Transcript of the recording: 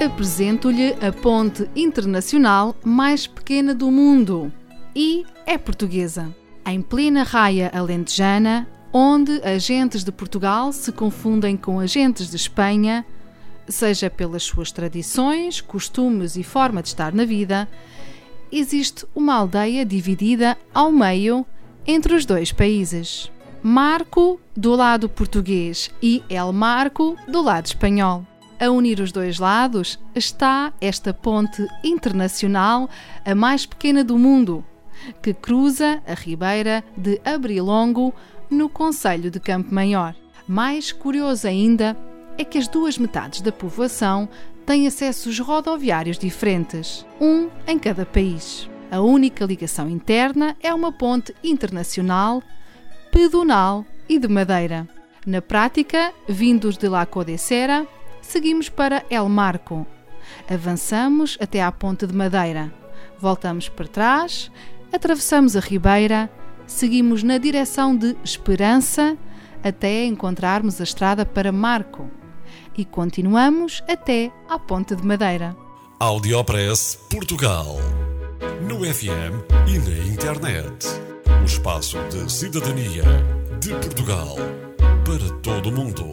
Apresento-lhe a ponte internacional mais pequena do mundo e é portuguesa. Em plena raia alentejana, onde agentes de Portugal se confundem com agentes de Espanha, seja pelas suas tradições, costumes e forma de estar na vida, existe uma aldeia dividida ao meio entre os dois países. Marco do lado português e El Marco do lado espanhol. A unir os dois lados está esta ponte internacional, a mais pequena do mundo, que cruza a ribeira de Abrilongo, no Conselho de Campo Maior. Mais curioso ainda é que as duas metades da povoação têm acessos rodoviários diferentes, um em cada país. A única ligação interna é uma ponte internacional, pedonal e de madeira. Na prática, vindos de La Codicera, seguimos para El Marco. Avançamos até à Ponte de Madeira. Voltamos para trás, atravessamos a Ribeira, seguimos na direção de Esperança até encontrarmos a estrada para Marco e continuamos até à Ponte de Madeira. Audiopress Portugal. No FM e na internet. O espaço de cidadania de Portugal para todo o mundo